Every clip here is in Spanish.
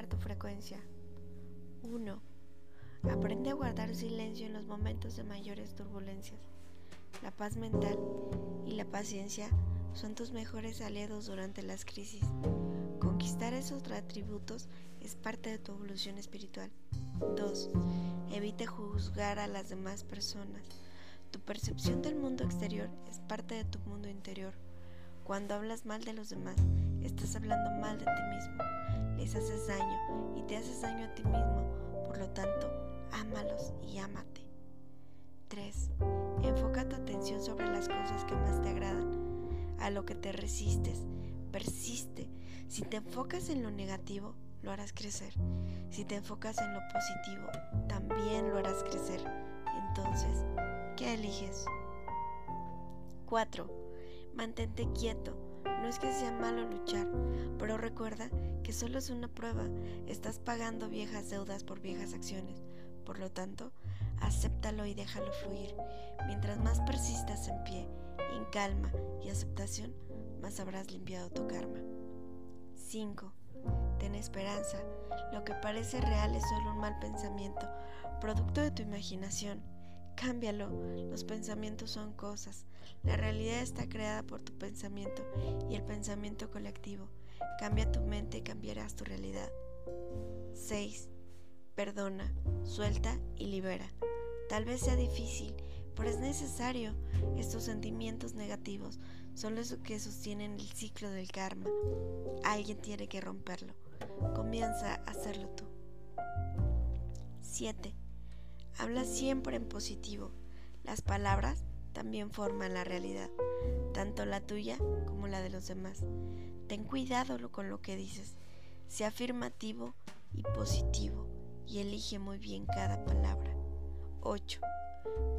tu frecuencia. 1. Aprende a guardar silencio en los momentos de mayores turbulencias. La paz mental y la paciencia son tus mejores aliados durante las crisis. Conquistar esos atributos es parte de tu evolución espiritual. 2. Evite juzgar a las demás personas. Tu percepción del mundo exterior es parte de tu mundo interior. Cuando hablas mal de los demás, estás hablando mal de ti mismo. Les haces daño y te haces daño a ti mismo. Por lo tanto, ámalos y ámate. 3. Enfoca tu atención sobre las cosas que más te agradan, a lo que te resistes. Persiste. Si te enfocas en lo negativo, lo harás crecer. Si te enfocas en lo positivo, también lo harás crecer. Entonces, ¿qué eliges? 4. Mantente quieto. No es que sea malo luchar, pero recuerda que solo es una prueba. Estás pagando viejas deudas por viejas acciones. Por lo tanto, acéptalo y déjalo fluir. Mientras más persistas en pie, en calma y aceptación, más habrás limpiado tu karma. 5. Ten esperanza. Lo que parece real es solo un mal pensamiento, producto de tu imaginación. Cámbialo. Los pensamientos son cosas. La realidad está creada por tu pensamiento y el pensamiento colectivo. Cambia tu mente y cambiarás tu realidad. 6. Perdona, suelta y libera. Tal vez sea difícil, pero es necesario. Estos sentimientos negativos son los que sostienen el ciclo del karma. Alguien tiene que romperlo. Comienza a hacerlo tú. 7. Habla siempre en positivo. Las palabras también forman la realidad, tanto la tuya como la de los demás. Ten cuidado con lo que dices. Sea afirmativo y positivo y elige muy bien cada palabra. 8.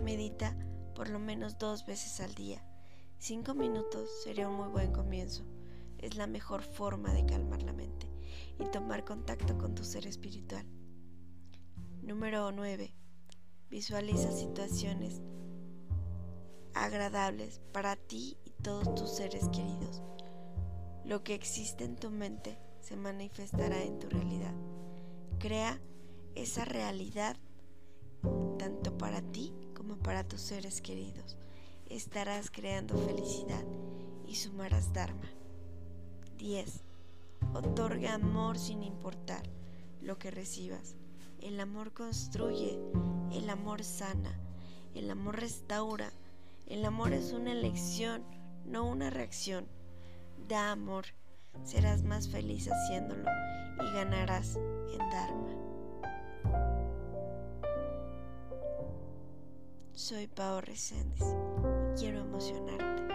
Medita por lo menos dos veces al día. Cinco minutos sería un muy buen comienzo. Es la mejor forma de calmar la mente y tomar contacto con tu ser espiritual. Número 9. Visualiza situaciones agradables para ti y todos tus seres queridos. Lo que existe en tu mente se manifestará en tu realidad. Crea esa realidad tanto para ti como para tus seres queridos. Estarás creando felicidad y sumarás Dharma. 10. Otorga amor sin importar lo que recibas. El amor construye, el amor sana, el amor restaura. El amor es una elección, no una reacción. Da amor, serás más feliz haciéndolo y ganarás en Dharma. Soy Pao Reséndiz y quiero emocionarte.